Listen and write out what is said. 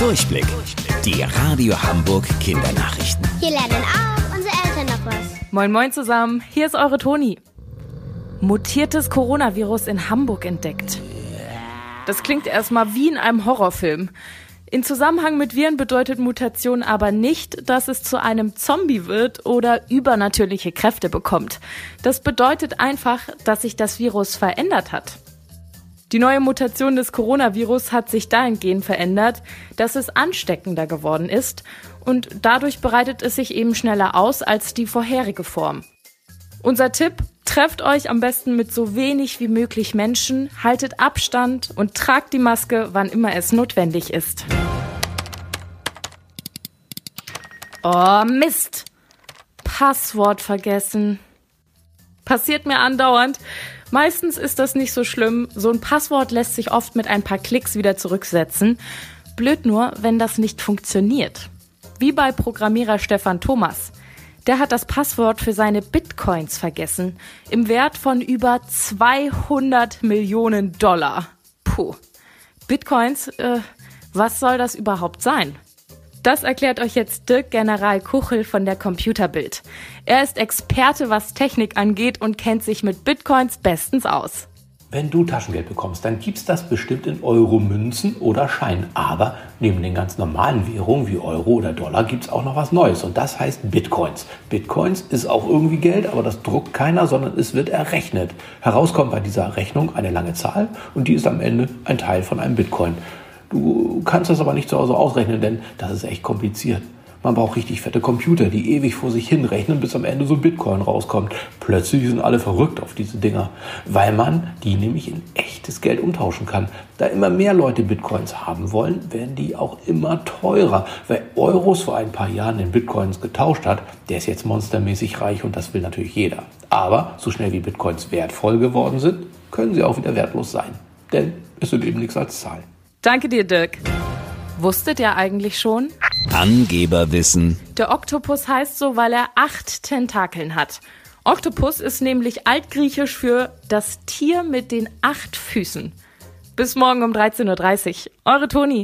Durchblick. Die Radio Hamburg Kindernachrichten. Hier lernen auch unsere Eltern noch was. Moin Moin zusammen, hier ist eure Toni. Mutiertes Coronavirus in Hamburg entdeckt. Das klingt erstmal wie in einem Horrorfilm. In Zusammenhang mit Viren bedeutet Mutation aber nicht, dass es zu einem Zombie wird oder übernatürliche Kräfte bekommt. Das bedeutet einfach, dass sich das Virus verändert hat. Die neue Mutation des Coronavirus hat sich dahingehend verändert, dass es ansteckender geworden ist und dadurch bereitet es sich eben schneller aus als die vorherige Form. Unser Tipp, trefft euch am besten mit so wenig wie möglich Menschen, haltet Abstand und tragt die Maske, wann immer es notwendig ist. Oh Mist! Passwort vergessen. Passiert mir andauernd. Meistens ist das nicht so schlimm. So ein Passwort lässt sich oft mit ein paar Klicks wieder zurücksetzen. Blöd nur, wenn das nicht funktioniert. Wie bei Programmierer Stefan Thomas. Der hat das Passwort für seine Bitcoins vergessen. Im Wert von über 200 Millionen Dollar. Puh. Bitcoins, äh, was soll das überhaupt sein? Das erklärt euch jetzt Dirk General Kuchel von der Computerbild. Er ist Experte, was Technik angeht und kennt sich mit Bitcoins bestens aus. Wenn du Taschengeld bekommst, dann gibt's das bestimmt in Euro-Münzen oder Scheinen. Aber neben den ganz normalen Währungen wie Euro oder Dollar gibt's auch noch was Neues. Und das heißt Bitcoins. Bitcoins ist auch irgendwie Geld, aber das druckt keiner, sondern es wird errechnet. Herauskommt bei dieser Rechnung eine lange Zahl und die ist am Ende ein Teil von einem Bitcoin. Du kannst das aber nicht zu Hause ausrechnen, denn das ist echt kompliziert. Man braucht richtig fette Computer, die ewig vor sich hin rechnen, bis am Ende so ein Bitcoin rauskommt. Plötzlich sind alle verrückt auf diese Dinger, weil man die nämlich in echtes Geld umtauschen kann. Da immer mehr Leute Bitcoins haben wollen, werden die auch immer teurer. Wer Euros vor ein paar Jahren in Bitcoins getauscht hat, der ist jetzt monstermäßig reich und das will natürlich jeder. Aber so schnell wie Bitcoins wertvoll geworden sind, können sie auch wieder wertlos sein. Denn es sind eben nichts als Zahlen. Danke dir, Dirk. Wusstet ihr eigentlich schon? Angeberwissen. Der Oktopus heißt so, weil er acht Tentakeln hat. Oktopus ist nämlich altgriechisch für das Tier mit den acht Füßen. Bis morgen um 13.30 Uhr. Eure Toni.